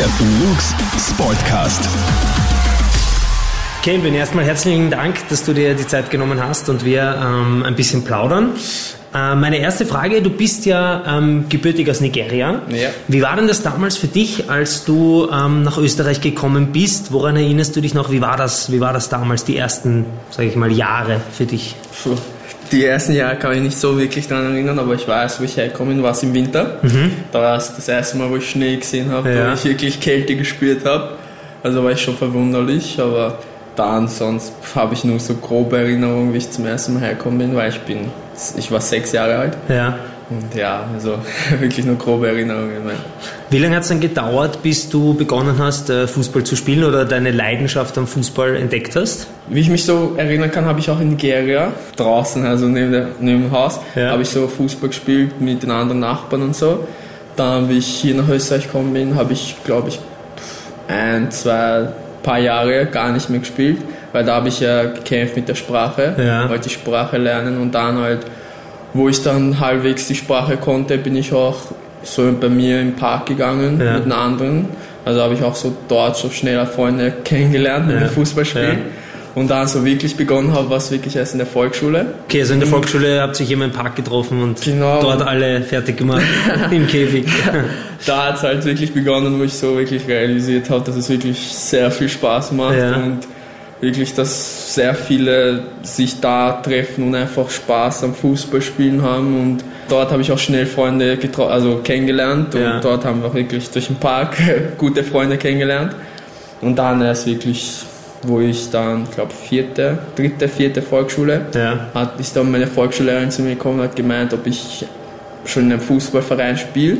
Captain Luke's Sportcast. Kevin, erstmal herzlichen Dank, dass du dir die Zeit genommen hast und wir ähm, ein bisschen plaudern. Äh, meine erste Frage, du bist ja ähm, gebürtig aus Nigeria. Ja. Wie war denn das damals für dich, als du ähm, nach Österreich gekommen bist? Woran erinnerst du dich noch? Wie war das, wie war das damals, die ersten, sage ich mal, Jahre für dich? Puh. Die ersten Jahre kann ich nicht so wirklich daran erinnern, aber ich weiß, wo ich hergekommen bin, war es im Winter. Da war es das erste Mal, wo ich Schnee gesehen habe, Ja. wo ich wirklich Kälte gespürt habe. Also war ich schon verwunderlich, aber dann sonst habe ich nur so grobe Erinnerungen, wie ich zum ersten Mal hergekommen bin, weil ich bin, ich war sechs Jahre alt. Ja. Und ja, also wirklich nur grobe Erinnerungen. Wie lange hat es dann gedauert, bis du begonnen hast, äh, Fußball zu spielen oder deine Leidenschaft am Fußball entdeckt hast? Wie ich mich so erinnern kann, habe ich auch in Nigeria draußen, also neben, der, neben dem Haus, Ja. habe ich so Fußball gespielt mit den anderen Nachbarn und so. Dann, wie ich hier nach Österreich gekommen bin, habe ich, glaube ich, ein, zwei, paar Jahre gar nicht mehr gespielt, weil da habe ich ja gekämpft mit der Sprache, Ja. wollte die Sprache lernen und dann halt, wo ich dann halbwegs die Sprache konnte, bin ich auch so bei mir im Park gegangen Ja. mit den anderen. Also habe ich auch so dort so schneller Freunde kennengelernt mit Ja. dem Fußballspielen. Ja. Und dann so wirklich begonnen habe, war es wirklich erst in der Volksschule. Okay, also in der Volksschule habt ihr sich immer im Park getroffen und Genau. dort alle fertig gemacht im Käfig. Da hat es halt wirklich begonnen, wo ich so wirklich realisiert habe, dass es wirklich sehr viel Spaß macht und wirklich, dass sehr viele sich da treffen und einfach Spaß am Fußballspielen haben und dort habe ich auch schnell Freunde also kennengelernt und Ja. dort haben wir auch wirklich durch den Park gute Freunde kennengelernt und dann erst wirklich, wo ich dann, ich glaube vierte, dritte, vierte Volksschule Ja. hat, ist dann meine Volksschullehrerin zu mir gekommen und hat gemeint, ob ich schon in einem Fußballverein spiele,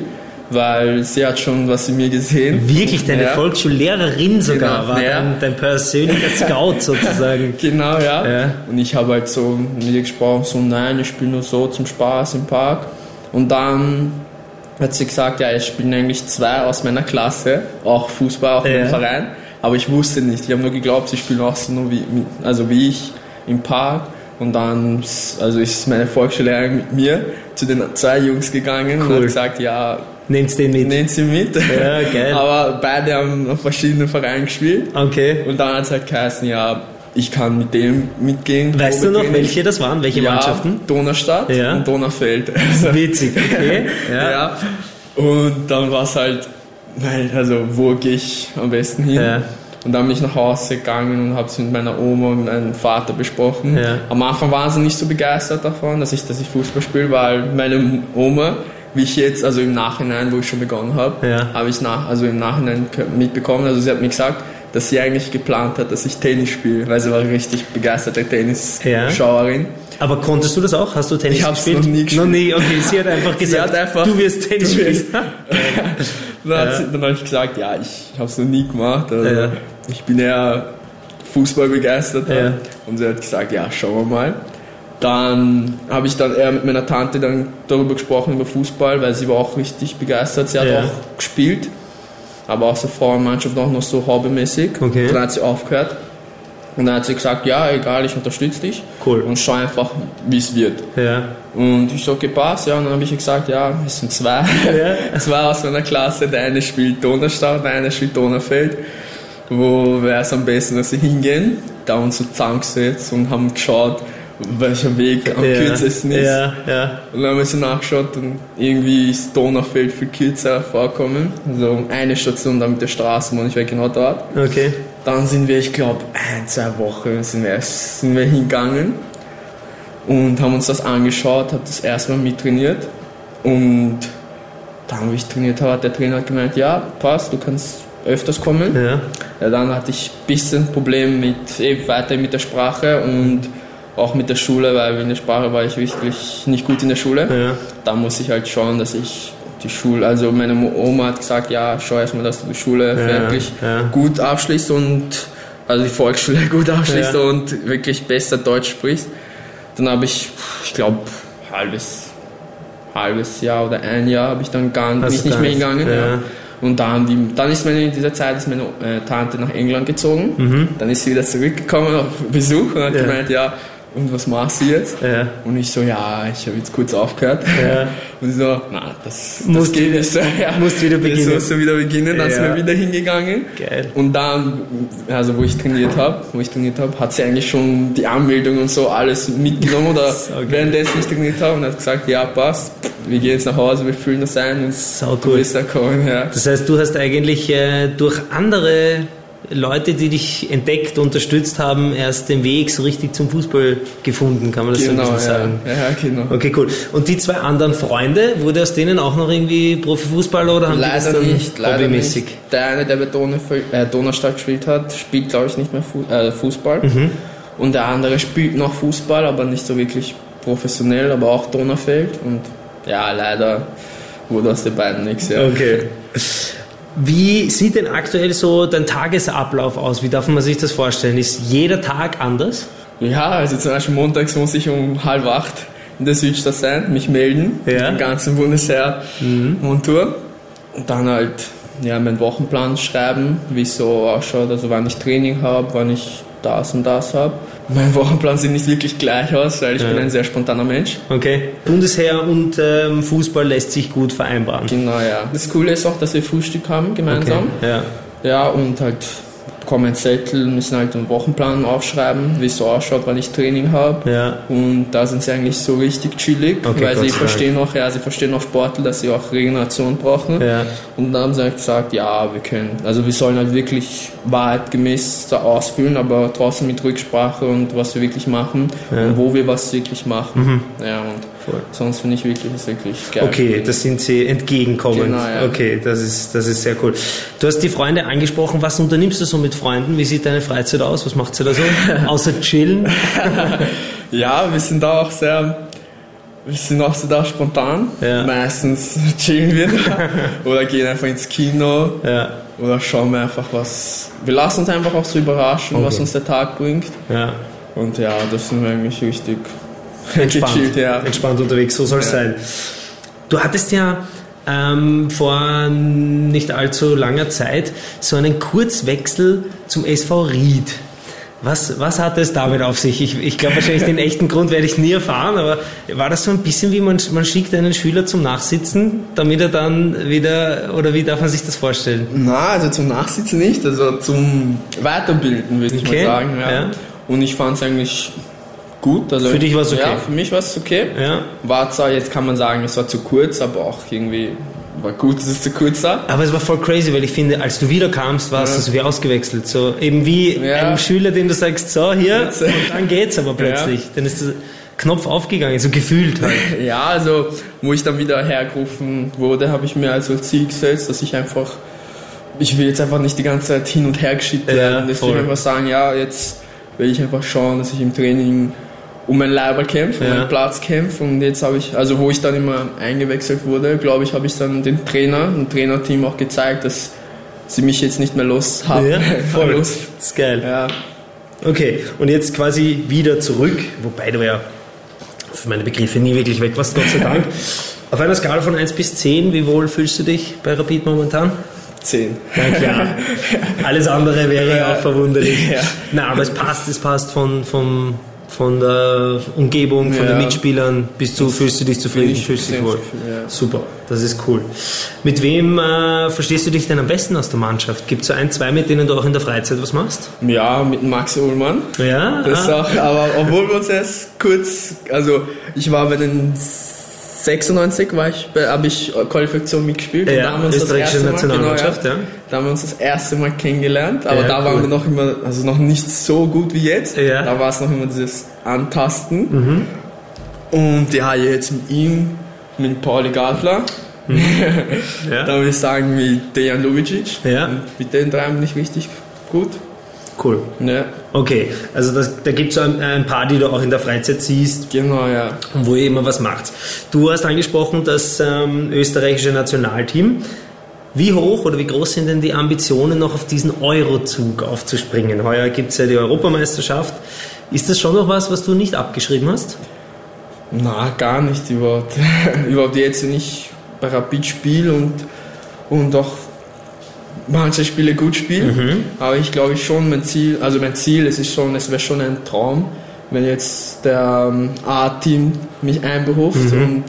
weil sie hat schon was in mir gesehen. Wirklich, deine Ja. Volksschullehrerin sogar Genau, war ja. dein, dein persönlicher Scout sozusagen. Genau, ja. Ja. Und ich habe halt so mit ihr gesprochen, so nein, ich spiele nur so zum Spaß im Park. Und dann hat sie gesagt, ja, es spielen eigentlich zwei aus meiner Klasse, auch Fußball, auch dem Verein. Aber ich wusste nicht, ich habe nur geglaubt, sie spielen auch so nur wie, also wie ich im Park. Und dann also ist meine Volksschullehrerin mit mir zu den zwei Jungs gegangen und Cool. hat gesagt, ja, Nehmt den mit. nehmt sie mit. Ja, geil. Aber beide haben auf verschiedenen Vereinen gespielt. Okay. Und dann hat es halt geheißen, ja, ich kann mit dem mitgehen. Weißt du noch, Probetraining. welche das waren? Welche ja, Mannschaften? Donaustadt Ja. und Donaufeld. Also, Witzig, okay. Ja. ja. Und dann war es halt, also wo gehe ich am besten hin? Ja. Und dann bin ich nach Hause gegangen und habe es mit meiner Oma und meinem Vater besprochen. Ja. Am Anfang waren sie nicht so begeistert davon, dass ich, dass ich Fußball spiele, weil meine Oma, wie ich jetzt, also im Nachhinein, wo ich schon begonnen habe, Ja. habe ich nach, also im Nachhinein mitbekommen, also sie hat mir gesagt, dass sie eigentlich geplant hat, dass ich Tennis spiele, weil sie war richtig begeisterte Tennisschauerin. Aber konntest du das auch? Hast du Tennis Ich gespielt? noch nie gespielt. Noch nie, okay. Sie hat einfach gesagt, hat einfach- du wirst Tennis Du spielen. wirst- Dann, hat sie- dann habe ich gesagt, ja, ich habe es noch nie gemacht. Also Ja. Ich bin eher Fußball begeistert. Ja. Und sie hat gesagt, ja, schauen wir mal. Dann habe ich dann eher mit meiner Tante dann darüber gesprochen, über Fußball, weil sie war auch richtig begeistert. Sie hat Ja. auch gespielt, aber auch so Frauenmannschaft auch noch so hobbymäßig. Okay. Dann hat sie aufgehört. Und dann hat sie gesagt, ja, egal, ich unterstütze dich. Cool. Und schau einfach, wie es wird. Ja. Und ich so, okay, passt, ja. Und dann habe ich gesagt, ja, es sind zwei. Ja. zwei aus meiner Klasse. Der eine spielt Donaustadt, der eine spielt Donaufeld. Wo wäre es am besten, dass sie hingehen? Da uns so zusammengesetzt und haben geschaut, welcher Weg am ja. kürzesten ist. Ja, ja. Und dann haben wir so nachgeschaut und irgendwie ist Donaufeld viel kürzer vorkommen. Also eine Station dann mit der Straßenbahn, ich war genau dort. Okay. Dann sind wir, ich glaube, ein, zwei Wochen sind wir, sind wir hingegangen und haben uns das angeschaut, hat das erstmal mittrainiert und dann, wie ich trainiert habe, hat der Trainer hat gemeint, ja, passt, du kannst öfters kommen. Ja. Ja, dann hatte ich ein bisschen Problem mit, eben weiter mit der Sprache und auch mit der Schule, weil in der Sprache war ich wirklich nicht gut in der Schule. Ja. Da muss ich halt schauen, dass ich die Schule, also meine Oma hat gesagt, ja, schau erstmal, dass du die Schule wirklich ja. gut abschließt und also die Volksschule gut abschließt Ja. und wirklich besser Deutsch sprichst. Dann habe ich, ich glaube, halbes, halbes Jahr oder ein Jahr habe ich dann gar nicht, du nicht mehr hingegangen. ja. Ja. Und dann, die, dann ist meine, in dieser Zeit ist meine äh, Tante nach England gezogen. Mhm. Dann ist sie wieder zurückgekommen auf Besuch und hat Ja. gemeint, ja, und was machst du jetzt? Ja. Und ich so, ja, ich habe jetzt kurz aufgehört. Ja. Und sie so, na, das, das Musst geht wieder- nicht. So, ja, musst wieder beginnen. Jetzt musst du wieder beginnen, dann sind Ja. wir wieder hingegangen. Geil. Und dann, also wo ich trainiert habe, wo ich trainiert habe, hat sie eigentlich schon die Anmeldung und so alles mitgenommen oder Saugeil. währenddessen ich trainiert habe und hat gesagt, ja passt, wir gehen jetzt nach Hause, wir füllen das ein und Sau du bist da kommen. Ja. Das heißt, du hast eigentlich äh, durch andere Leute, die dich entdeckt, unterstützt haben, erst den Weg so richtig zum Fußball gefunden, kann man das Genau, so ein ja. bisschen sagen. ja, genau. Okay, cool. Und die zwei anderen Freunde, wurde aus denen auch noch irgendwie Profifußballer oder haben die das Leider dann nicht, leider hobbymäßig? nicht. Der eine, der bei Donau- äh, Donaustadt gespielt hat, spielt glaube ich nicht mehr Fu äh, Fußball. Mhm. Und der andere spielt noch Fußball, aber nicht so wirklich professionell, aber auch Donaufeld. Und ja, leider wurde aus den beiden nichts. Ja. Okay. Wie sieht denn aktuell so dein Tagesablauf aus? Wie darf man sich das vorstellen? Ist jeder Tag anders? ja, also zum Beispiel montags muss ich um halb acht in der Südstadt sein, mich melden, Ja. dem ganzen Bundesheer Montur. Und dann halt ja, meinen Wochenplan schreiben, wie es so ausschaut, also wann ich Training habe, wann ich das und das habe. Mein Wochenplan sieht nicht wirklich gleich aus, weil ich Ja. bin ein sehr spontaner Mensch. Okay. Bundesheer und ähm, Fußball lässt sich gut vereinbaren. Genau, ja. Das Coole ist auch, dass wir Frühstück haben gemeinsam. Okay. Ja. Ja, und halt kommen Zettel, müssen halt einen Wochenplan aufschreiben, wie es so ausschaut, wann ich Training habe. Ja. Und da sind sie eigentlich so richtig chillig, Okay, weil Gott sie verstehen auch, ja, sie verstehen auch Sportler, dass sie auch Regeneration brauchen. Ja. Und dann haben sie halt gesagt, ja, wir können, also wir sollen halt wirklich wahrheitgemäß da ausfüllen, aber trotzdem mit Rücksprache und was wir wirklich machen Ja. Mhm. und wo wir was wirklich machen. Ja, und Voll. sonst finde ich wirklich, ist wirklich geil. Okay, das sind sie entgegenkommend. Genau, ja. Okay, das ist, das ist sehr cool. Du hast die Freunde angesprochen. Was unternimmst du so mit Freunden? Wie sieht deine Freizeit aus? Was macht ihr da so? Außer chillen? Ja, wir sind da auch sehr, wir sind auch so da spontan. Ja. Meistens chillen wir da oder gehen einfach ins Kino Ja. oder schauen wir einfach was. Wir lassen uns einfach auch so überraschen, was Okay. uns der Tag bringt. Ja. Und ja, das sind wir eigentlich richtig Entspannt. gechillt, ja. Entspannt unterwegs, so soll es Ja. sein. Du hattest ja ähm, vor nicht allzu langer Zeit so einen Kurzwechsel zum SV Ried. Was, was hat es damit auf sich? Ich, ich glaube wahrscheinlich den echten Grund werde ich nie erfahren, aber war das so ein bisschen wie man, man schickt einen Schüler zum Nachsitzen, damit er dann wieder, oder wie darf man sich das vorstellen? Na, also zum Nachsitzen nicht, also zum Weiterbilden würde ich Okay, mal sagen. Ja. ja. Und ich fand es eigentlich gut. Also, Für dich war's okay? Ja, für mich war es okay. Ja. War zwar, jetzt kann man sagen, es war zu kurz, aber auch irgendwie war gut, dass es zu kurz war. Aber es war voll crazy, weil ich finde, als du wiederkamst, warst Ja. du so wie ausgewechselt. So eben wie Ja. einem Schüler, dem du sagst, so hier, Jetzt. und dann geht's aber plötzlich. Dann ist der Knopf aufgegangen, so gefühlt halt. Ja, also wo ich dann wieder hergerufen wurde, habe ich mir also Ziel gesetzt, dass ich einfach, ich will jetzt einfach nicht die ganze Zeit hin und her geschickt Ja, werden. Voll. ich einfach sagen, ja, jetzt will ich einfach schauen, dass ich im Training um mein Leiber kämpfe, um Ja. meinen Platz kämpfe. Und jetzt habe ich, also wo ich dann immer eingewechselt wurde, glaube ich, habe ich dann den Trainer, dem Trainerteam auch gezeigt, dass sie mich jetzt nicht mehr los haben. Ja, voll. los. Das ist geil. Ja. Okay, und jetzt quasi wieder zurück, wobei du ja für meine Begriffe nie wirklich weg warst, Gott sei Dank. Auf einer Skala von 1 bis 10, wie wohl fühlst du dich bei Rapid momentan? Zehn. Na klar. Alles andere wäre ja auch verwunderlich. Ja. Na, aber es passt, es passt von, von, von der Umgebung, von Ja. den Mitspielern bis zu, fühlst du dich zufrieden, ich fühlst du dich wohl. ja. Super, das ist cool. Mit wem äh, verstehst du dich denn am besten aus der Mannschaft? Gibt es so ein, zwei, mit denen du auch in der Freizeit was machst? Ja, mit Max Ullmann. Ja? Das ah. auch, aber obwohl wir uns erst kurz, also ich war bei den 96 war ich, habe ich Qualifikation mitgespielt. und Ja, da haben wir uns das österreichische erste Mal- Nationalmannschaft, genau, ja. Da haben wir uns das erste Mal kennengelernt, aber Ja, da cool. waren wir noch immer, also noch nicht so gut wie jetzt. Ja. Mhm. Da war es noch immer dieses Antasten. Und ja, jetzt mit ihm, mit Pauli Gartler, ja. da würde ich sagen mit Dejan Lubicic. Ja. Und mit den drei bin ich richtig gut. Cool. Ja, Okay, also das, da gibt es ein, ein paar, die du auch in der Freizeit siehst, genau, ja. und wo ihr immer was macht. Du hast angesprochen das ähm, österreichische Nationalteam. Wie hoch oder wie groß sind denn die Ambitionen, noch auf diesen Eurozug aufzuspringen? Heuer gibt es ja die Europameisterschaft. Ist das schon noch was, was du nicht abgeschrieben hast? Na, gar nicht überhaupt. überhaupt jetzt, wenn ich bei Rapid spiele und, und auch manche Spiele gut spiele. Aber ich glaube schon, mein Ziel, also mein Ziel, es ist schon, es wäre schon ein Traum, wenn jetzt der ähm, A-Team mich einberuft Mhm, und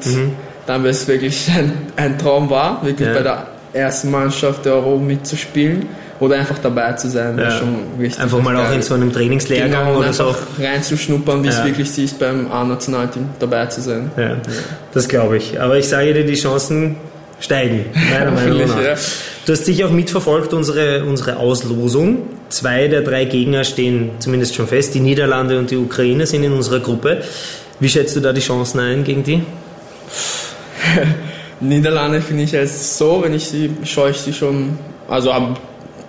dann wäre es wirklich ein, ein Traum war, wirklich Ja. bei der ersten Mannschaft der Euro mitzuspielen oder einfach dabei zu sein, Ja. schon richtig. Einfach mal auch in so einem Trainingslehrgang genau, oder so. reinzuschnuppern, wie Ja. es wirklich ist, beim A-Nationalteam dabei zu sein. Ja, das glaube ich. Aber ich sage dir, die Chancen steigen, meiner Meinung nach. Du hast sicher auch mitverfolgt, unsere, unsere Auslosung. Zwei der drei Gegner stehen zumindest schon fest. Die Niederlande und die Ukraine sind in unserer Gruppe. Wie schätzt du da die Chancen ein gegen die? Niederlande finde ich jetzt so, wenn ich sie, schaue ich sie schon, also habe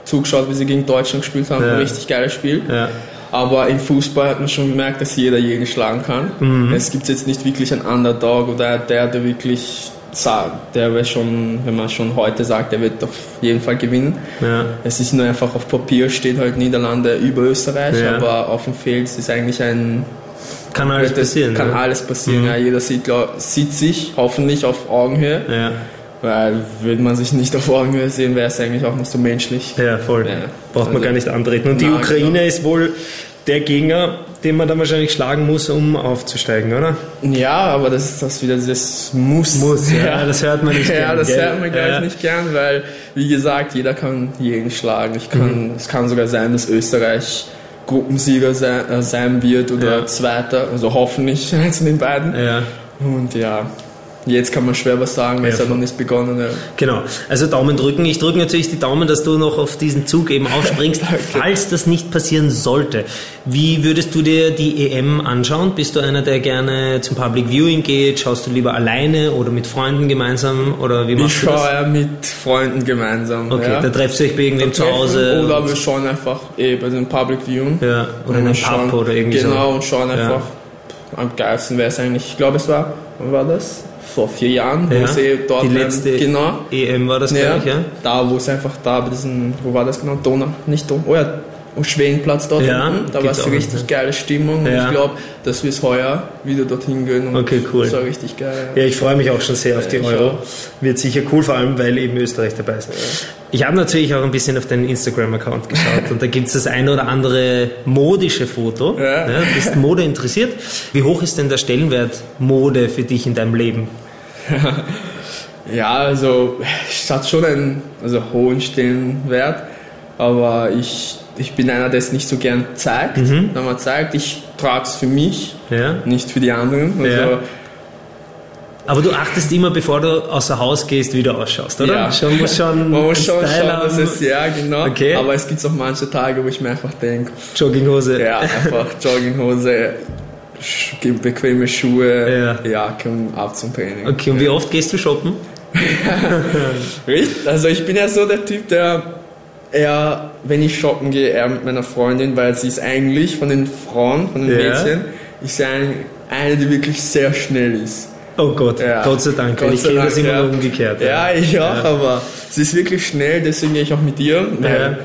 zugeschaut, wie sie gegen Deutschland gespielt haben, Ja. ein richtig geiles Spiel. Ja. Aber im Fußball hat man schon gemerkt, dass jeder jeden schlagen kann. Mhm. Es gibt jetzt nicht wirklich einen Underdog oder der, der wirklich der wird schon, wenn man schon heute sagt, der wird auf jeden Fall gewinnen. Ja. Es ist nur einfach auf Papier steht halt Niederlande über Österreich, Ja. aber auf dem Feld ist eigentlich ein Kann alles passieren. Kann ja. alles passieren. Mhm. Ja, jeder sieht, glaub, sieht sich hoffentlich auf Augenhöhe. Ja. Weil würde man sich nicht auf Augenhöhe sehen, wäre es eigentlich auch nicht so menschlich. ja, voll. Ja. Braucht man Also- gar nicht antreten. Und die Ukraine genau. ist wohl der Gegner, den man dann wahrscheinlich schlagen muss, um aufzusteigen, oder? Ja, aber das ist das wieder das Muss. Muss, ja, das hört man nicht Ja, gern, das gell? hört man gleich Ja. nicht gern, weil, wie gesagt, jeder kann jeden schlagen. Ich kann, Mhm. Es kann sogar sein, dass Österreich Gruppensieger sein, äh, sein wird oder Ja. Zweiter, also hoffentlich eins von den beiden. Ja. Und ja, jetzt kann man schwer was sagen, es Ja, hat noch nicht begonnen. Ja. Genau, also Daumen drücken. Ich drücke natürlich die Daumen, dass du noch auf diesen Zug eben aufspringst, falls das nicht passieren sollte. Wie würdest du dir die EM anschauen? Bist du einer, der gerne zum Public Viewing geht? Schaust du lieber alleine oder mit Freunden gemeinsam? Oder wie Ich machst du schaue ja mit Freunden gemeinsam. Okay, ja. da trefft ihr euch bei irgendwem zu Hause. Oder wir schauen einfach eh bei den Public Viewing. ja, oder in einem Pub oder irgendwie Genau, so. und schauen einfach. Am geilsten wäre es eigentlich, ich glaube, es war, wann war das? Vor vier Jahren, wo Ja, es eh dort die letzte genau, EM war das, ja, glaube ich, ja? da wo es einfach da bei diesem, wo war das genau? Donau, nicht Donau, oh ja, am Schwedenplatz dort Ja, unten, da war es auch, richtig ja. geile Stimmung Ja. und ich glaube, dass wir es heuer wieder dorthin gehen und Okay, cool. das war richtig geil. Ja, ich freue mich auch schon sehr auf die Euro. Wird sicher cool, vor allem weil eben Österreich dabei ist. Ich habe natürlich auch ein bisschen auf deinen Instagram-Account geschaut und da gibt es das ein oder andere modische Foto. Ja. du bist Mode interessiert. Wie hoch ist denn der Stellenwert Mode für dich in deinem Leben? Ja, also es hat schon einen also, hohen Stellenwert, aber ich, ich bin einer, der es nicht so gern zeigt. Mhm. Wenn man zeigt, ich trage es für mich, Ja? nicht für die anderen. Also, Ja. Aber du achtest immer, bevor du außer Haus gehst, wie du ausschaust, oder? Ja. Schon, muss schon Man muss schon Style schauen, dass es, ja genau, Okay. aber es gibt auch manche Tage, wo ich mir einfach denke, Jogginghose. ja, einfach Jogginghose, bequeme Schuhe, Ja. Jacke und ab zum Training. Okay, und wie oft gehst du shoppen? Richtig? Also ich bin ja so der Typ, der eher, wenn ich shoppen gehe, eher mit meiner Freundin, weil sie ist eigentlich von den Frauen, von den Ja. Mädchen, ist sie eine, die wirklich sehr schnell ist. Oh Gott, Ja. Gott sei Dank. Gott ich kenne das immer ja. umgekehrt. Ja, ich auch, aber sie ist wirklich schnell, deswegen gehe ich auch mit ihr. Weil Ja.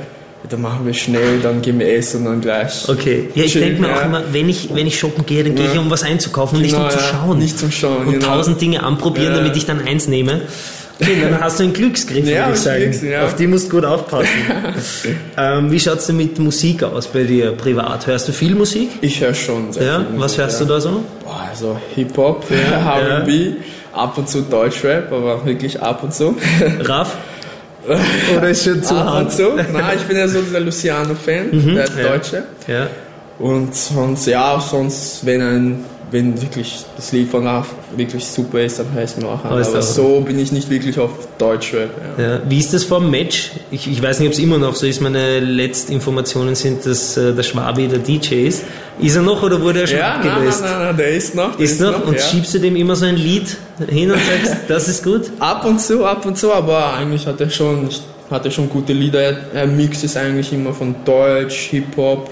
Dann machen wir schnell, dann gehen wir essen und dann gleich. Okay. Ja, ich denke mir auch ja. immer, wenn ich, wenn ich shoppen gehe, dann gehe ich Ja. um was einzukaufen und nicht Genau, um zu ja. schauen. Nicht zum Schauen, Und genau. tausend Dinge anprobieren, Ja. damit ich dann eins nehme. Okay, dann hast du einen Glücksgriff, Ja, würde ich sagen. Glücks, ja. Auf die musst du gut aufpassen. ähm, wie schaut es denn mit Musik aus bei dir privat? Hörst du viel Musik? Ich höre schon sehr Ja, viel was hörst ja. du da so? Boah, also Hip-Hop, R&B, ab und zu Deutschrap, aber wirklich ab und zu. Raff? Oder ist schon zu und hart? zu. Na, ich bin ja so dieser Luciano-Fan, der Mhm, ja. Deutsche. Ja. Und sonst, ja, sonst, wenn ein, wenn wirklich das Lied von Raff wirklich super ist, dann höre ich es mir auch an. Aber so bin ich nicht wirklich auf Deutschrap. Ja. Ja. Wie ist das vor dem Match? Ich, ich weiß nicht, ob es immer noch so ist. Meine letzten Informationen sind, dass äh, der Schwabi der DJ ist. Ist er noch oder wurde er schon Ja, nein, nein, abgelöst? nein, nein, der ist noch. Der Ist noch? Und ja. schiebst du dem immer so ein Lied hin und sagst, das ist gut? Ab und zu, ab und zu, aber eigentlich hat er schon, hat er schon gute Lieder. Er, er mixt es eigentlich immer von Deutsch, Hip-Hop,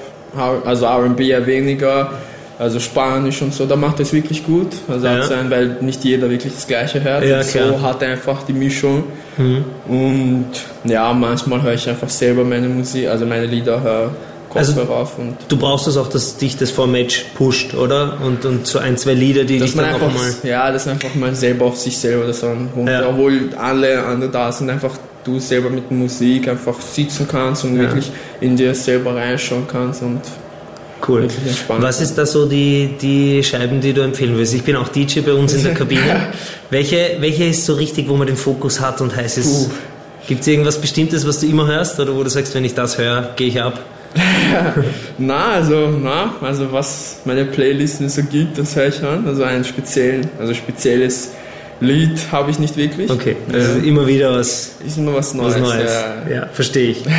also R&B ja weniger, also Spanisch und so. Da macht es wirklich gut. Also Ja. sein, weil nicht jeder wirklich das Gleiche hört. Ja, so hat er einfach die Mischung. Mhm. Und ja, manchmal höre ich einfach selber meine Musik, also meine Lieder, höre Also- Kopfhörer auf und Du brauchst das auch, dass dich das vor Match pusht, oder? Und, und so ein, zwei Lieder, die dass dich dann auch einfach, mal... ja, dass man einfach mal selber auf sich selber das an, und Ja. obwohl alle anderen da sind, einfach du selber mit Musik einfach sitzen kannst und Ja. wirklich in dir selber reinschauen kannst und Cool. Was ist da so die, die Scheiben, die du empfehlen würdest? Ich bin auch DJ bei uns in der Kabine. welche, welche ist so richtig, wo man den Fokus hat und heiß ist? Gibt es irgendwas Bestimmtes, was du immer hörst oder wo du sagst, wenn ich das höre, gehe ich ab? Na, also, na, also was meine Playlisten so gibt, das höre ich an. Also einen speziellen, also spezielles Lied habe ich nicht wirklich. Okay, also immer wieder was, Ist immer was Neues. was Neues. Ja. Ja, verstehe ich.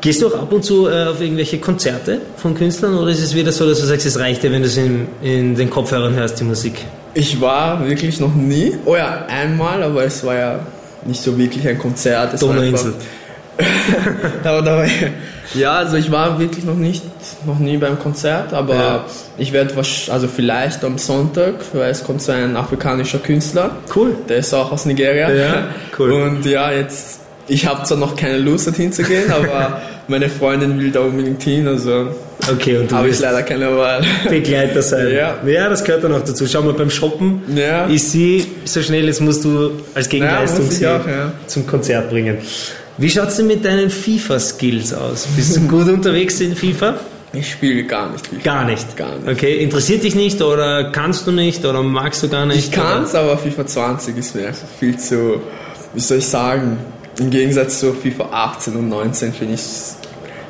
Gehst du auch ab und zu äh, auf irgendwelche Konzerte von Künstlern oder ist es wieder so, dass du sagst, es reicht dir, wenn du es in, in den Kopfhörern hörst, die Musik? Ich war wirklich noch nie, oh ja, einmal, aber es war ja nicht so wirklich ein Konzert. Es Donauinsel. aber ja, also ich war wirklich noch nicht, noch nie beim Konzert, aber Ja. ich werde wahrsch- also vielleicht am Sonntag, weil es kommt so ein afrikanischer Künstler. Cool. Der ist auch aus Nigeria. Ja, cool. Und ja, jetzt, ich habe zwar noch keine Lust dorthin zu gehen, aber meine Freundin will da unbedingt hin, also Okay, und du habe ich leider keine Wahl. Begleiter sein. Ja. ja, das gehört dann auch dazu. Schau mal, beim Shoppen Ja. ist sie so schnell, jetzt musst du als Gegenleistung ich sie auch, ja. zum Konzert bringen. Wie schaut es denn mit deinen FIFA-Skills aus? Bist du gut unterwegs in FIFA? Ich spiele gar nicht viel. Gar nicht. Gar nicht. Okay, interessiert dich nicht oder kannst du nicht oder magst du gar nicht? Ich kann's, aber FIFA 20 ist mir einfach viel zu, wie soll ich sagen, im Gegensatz zu FIFA 18 und 19 finde ich es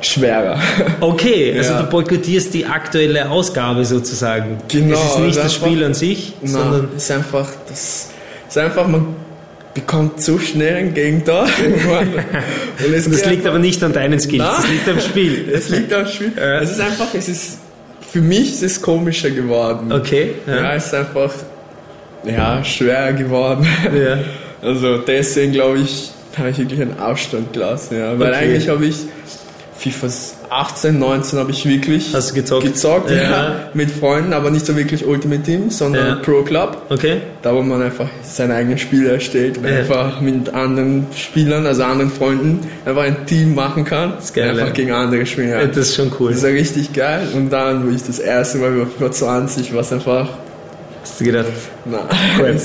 schwerer. Okay, also Ja. du boykottierst die aktuelle Ausgabe sozusagen. Genau, Es ist nicht also das einfach- Spiel an sich, Nein, sondern es ist einfach, das ist einfach, man bekommt zu schnell ein Gegentor. und es das geht liegt aber nicht an deinen Skills, Nein. das liegt am Spiel. Es liegt am Spiel. Ja. Es ist einfach, es ist, für mich ist es komischer geworden. Okay, Ja, ja. es ist einfach, ja, schwerer geworden. ja. Also deswegen glaube ich, habe ich wirklich einen Ausstand gelassen, ja. Weil Okay. eigentlich habe ich FIFA 18, 19 habe ich wirklich Hast du gezockt? gezockt Ja. ja. mit Freunden, aber nicht so wirklich Ultimate Team, sondern Ja. Pro Club. Okay. Da wo man einfach seine eigenen Spiele erstellt und Ja. einfach mit anderen Spielern, also anderen Freunden, einfach ein Team machen kann. ist geil, einfach gegen andere spielen. Ja. Ja, Das ist schon cool. Das ist ja richtig geil. Und dann, wo ich das erste Mal über FIFA 20 war es einfach, Hast du gedacht? Cool.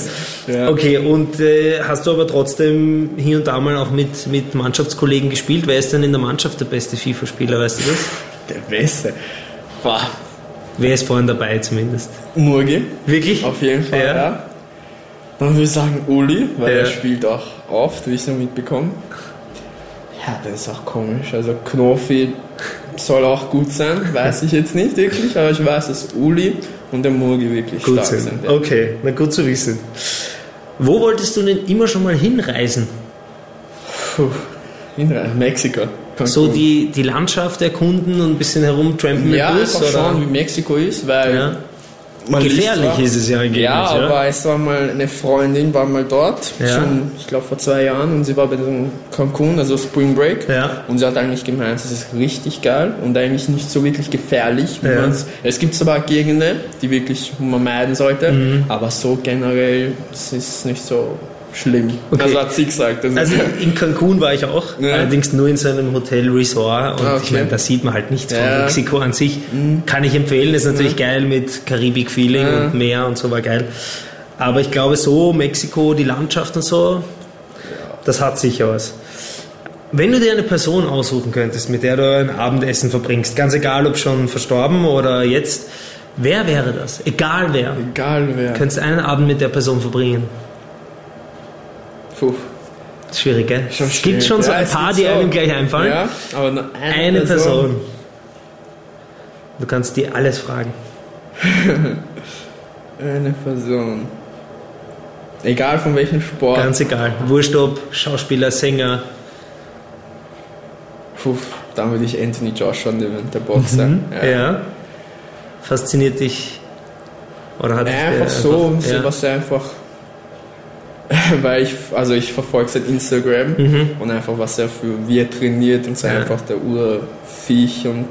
ja. Okay, und äh, hast du aber trotzdem hier und da mal auch mit, mit Mannschaftskollegen gespielt? Wer ist denn in der Mannschaft der beste FIFA-Spieler, weißt du das? Der Beste. Boah. Wer ist vorhin dabei zumindest? Murgi. Wirklich? Auf jeden Fall, Ja. ja. Dann würde ich sagen Uli, weil Ja. er spielt auch oft, wie ich so mitbekomme. Ja, das ist auch komisch. Also Knofi soll auch gut sein, weiß ich jetzt nicht wirklich, aber ich weiß, dass Uli und der Murgi wirklich Gut stark sind. sind. ja. Okay, na gut zu wissen. Wo wolltest du denn immer schon mal hinreisen? Puh. In Mexiko. Cancun. So die, die Landschaft erkunden und ein bisschen herumtrampen ja, mit Bus? einfach oder? schauen, wie Mexiko ist, weil Ja. Man Gefährlich ist es ja angeblich. Ja, aber es war mal eine Freundin, war mal dort, Ja. schon, ich glaube vor zwei Jahren, und sie war bei diesem Cancun, also Spring Break. Ja. Und sie hat eigentlich gemeint, es ist richtig geil und eigentlich nicht so wirklich gefährlich. wie Ja. man's- Es gibt zwar Gegenden, die wirklich man meiden sollte, Mhm. aber so generell es ist nicht so schlimm. Okay. Also hat sie gesagt. Also, in Cancun war ich auch, Ja. allerdings nur in so einem Hotel Resort und Ah, ich okay. meine, da sieht man halt nichts von Ja. Mhm. Mexiko an sich. Kann ich empfehlen, ist natürlich geil mit Karibik-Feeling Ja. und Meer und so war geil. Aber ich glaube so, Mexiko, die Landschaft und so, das hat sicher was. Wenn du dir eine Person aussuchen könntest, mit der du ein Abendessen verbringst, ganz egal ob schon verstorben oder jetzt, wer wäre das? Egal wer. egal wer. Könntest einen Abend mit der Person verbringen. Puh, Schwierig, gell? schon es gibt schwierig. schon so Ja, ein paar, die so. einem gleich einfallen. Ja, aber nur eine, Eine Person. Du kannst dir alles fragen. Eine Person. Egal von welchem Sport. Ganz egal. Wurscht ob Schauspieler, Sänger. Puh, dann würde ich Anthony Joshua nehmen, der Boxer. Ja. Fasziniert dich. Oder hat dich Einfach so, einfach- so ja. was einfach. Weil ich, also ich verfolge sein Instagram und einfach was er für, wie er trainiert und so Mhm. Ja. einfach der Urviech und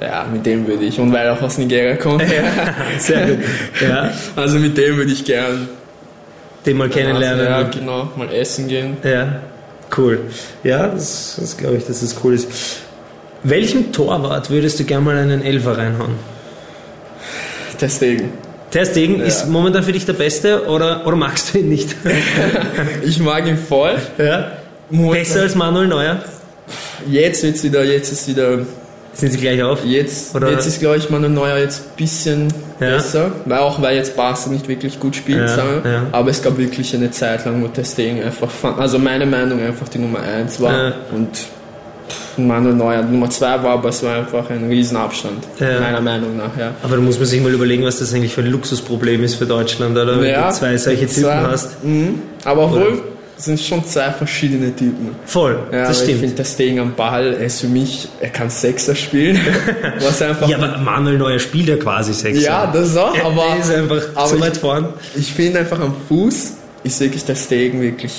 ja, mit dem würde ich, und weil er auch aus Nigeria kommt, Sehr gut. Ja. also mit dem würde ich gern Den mal kennenlernen. Ja, genau, mal essen gehen. Ja, cool. Ja, das, das glaube ich, dass das cool ist. Welchem Torwart würdest du gerne mal einen Elfer reinhauen? Deswegen. Stegen Ja. ist momentan für dich der Beste oder, oder magst du ihn nicht? Ich mag ihn voll. ja? Momentan- Besser als Manuel Neuer? Jetzt wird's wieder, jetzt ist wieder Sind sie gleich auf? Jetzt, Oder- jetzt ist, glaube ich, Manuel Neuer jetzt ein bisschen Ja. besser, weil auch weil jetzt Barca nicht wirklich gut spielt, Ja, aber es gab wirklich eine Zeit lang, wo Stegen einfach, also meine Meinung einfach die Nummer 1 war und Manuel Neuer Nummer 2 war, aber es war einfach ein Riesenabstand, Ja. meiner Meinung nach, ja. Aber da muss man sich mal überlegen, was das eigentlich für ein Luxusproblem ist für Deutschland, oder? Wenn Ja, du zwei solche Typen zwei- hast. Mhm. Aber obwohl, es sind schon zwei verschiedene Typen. Voll, Ja, das aber Ich stimmt. finde, der Stegen am Ball, ist für mich, er kann Sechser spielen, was einfach Ja, aber Manuel Neuer spielt ja quasi Sechser. Ja, das auch, Er- aber, er ist einfach aber so ich- weit vorn. ich finde einfach am Fuß ist wirklich der Stegen wirklich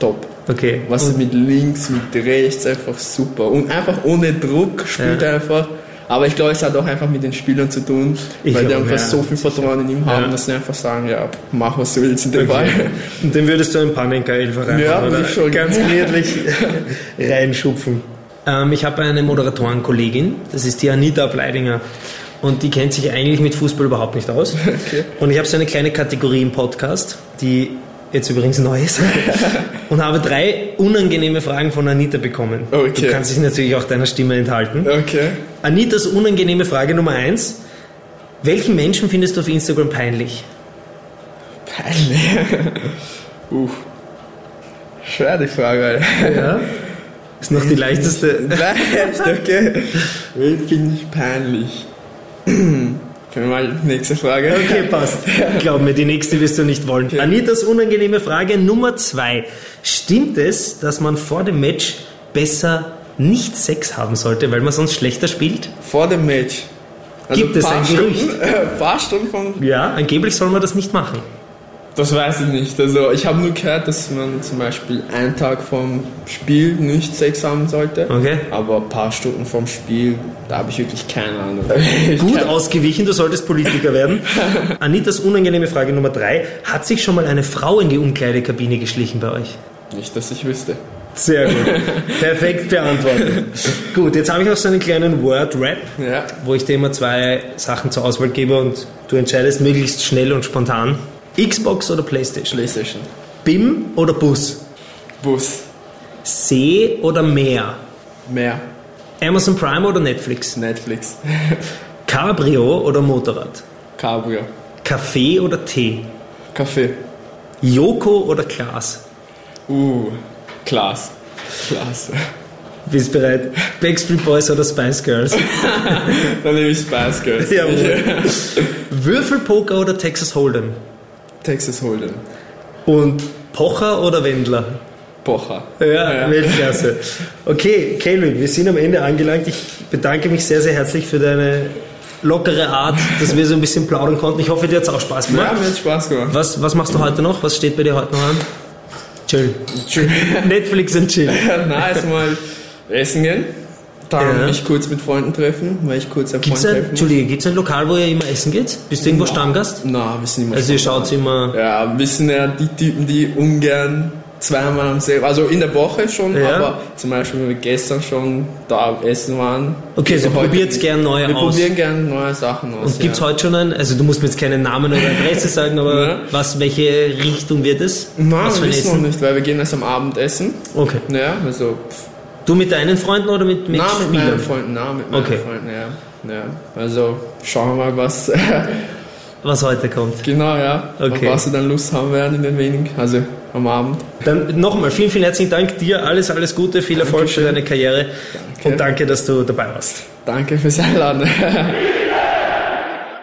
top. Okay. Was mit links, mit rechts einfach super. Und einfach ohne Druck spielt Ja. er einfach. Aber ich glaube, es hat auch einfach mit den Spielern zu tun, Ich weil die einfach ja. so viel Vertrauen in ihm haben, Ja. dass sie einfach sagen, ja, mach was du willst in dem Ball. Okay. Und den würdest du einen Panenka einfach reinmachen, Ja, oder? schon. Ganz gemütlich reinschupfen. Ähm, ich habe eine Moderatorenkollegin, das ist die Anita Bleidinger. Und die kennt sich eigentlich mit Fußball überhaupt nicht aus. Und ich habe so eine kleine Kategorie im Podcast, die jetzt übrigens neu ist. Und habe drei unangenehme Fragen von Anita bekommen. Okay. Du kannst dich natürlich auch deiner Stimme enthalten. Okay. Anitas unangenehme Frage Nummer eins. Welchen Menschen findest du auf Instagram peinlich? Peinlich. Uff. Schwer die Frage, Alter. Ja. Ist noch die leichteste. Leicht, okay. Wen finde ich peinlich? Können wir mal nächste Frage? Okay, passt. Glaub mir, die nächste wirst du nicht wollen. Anitas unangenehme Frage Nummer zwei. Stimmt es, dass man vor dem Match besser nicht Sex haben sollte, weil man sonst schlechter spielt? Vor dem Match. Also Gibt es ein Stunden, äh, paar Stunden von. Ja, angeblich soll man das nicht machen. Das weiß ich nicht. Also ich habe nur gehört, dass man zum Beispiel einen Tag vom Spiel nicht Sex haben sollte. Okay. Aber ein paar Stunden vom Spiel, da habe ich wirklich keine Ahnung. Gut ausgewichen, du solltest Politiker werden. Anitas unangenehme Frage Nummer drei. Hat sich schon mal eine Frau in die Umkleidekabine geschlichen bei euch? Nicht, dass ich wüsste. Sehr gut. Perfekt beantwortet. gut, jetzt habe ich noch so einen kleinen Word-Rap. Ja. wo ich dir immer zwei Sachen zur Auswahl gebe und du entscheidest möglichst schnell und spontan. Xbox oder Playstation? Playstation. BIM oder Bus? Bus. See oder Meer? Mehr. Amazon Prime oder Netflix? Netflix. Cabrio oder Motorrad? Cabrio. Kaffee oder Tee? Kaffee. Joko oder Glas? Uh. Klaas. Klaas. Bist bereit? Backstreet Boys oder Spice Girls? Dann nehme ich Spice Girls. Jawohl. Würfelpoker oder Texas Hold'em? Texas Hold'em. Und Pocher oder Wendler? Pocher. Ja, Weltklasse. Okay, Kelvin, wir sind am Ende angelangt. Ich bedanke mich sehr, sehr herzlich für deine lockere Art, dass wir so ein bisschen plaudern konnten. Ich hoffe, dir hat es auch Spaß Ja, gemacht. mir hat Spaß gemacht. Was, was machst du heute noch? Was steht bei dir heute noch an? Chill. Tschüss. Netflix und Chill. Na, erstmal essen gehen. Dann Ja. mich kurz mit Freunden treffen, weil ich kurz einen Gibt's Freund ein, treffen. Entschuldige, gibt's ein Lokal, wo ihr immer essen geht? Bist du irgendwo Stammgast? Na, wir sind immer Also ihr schaut immer... Ja, wir sind ja die Typen, die ungern zweimal am selben, also in der Woche schon, Ja. aber zum Beispiel, wenn wir gestern schon da essen waren. Okay, so heute probiert's nicht. gern neue Wir aus. probieren gern neue Sachen aus. Und gibt's ja. heute schon ein, also du musst mir jetzt keinen Namen oder Adresse sagen, aber Ja. was, welche Richtung wird es? Nein, was wir ein wissen noch nicht, weil wir gehen erst am Abend essen. Okay. Ja, also pff, Du mit deinen Freunden oder mit, mit na, mit Spielern? meinen Freunden, na, mit meinen Okay. Freunden, ja. ja. Also schauen wir mal, was Was heute kommt. genau, ja, Okay. auf was wir dann Lust haben werden in den wenigen, also am Abend. Dann nochmal vielen, vielen herzlichen Dank dir. Alles, alles Gute, viel Erfolg für deine Karriere. Danke. Und danke, dass du dabei warst. Danke fürs Einladen.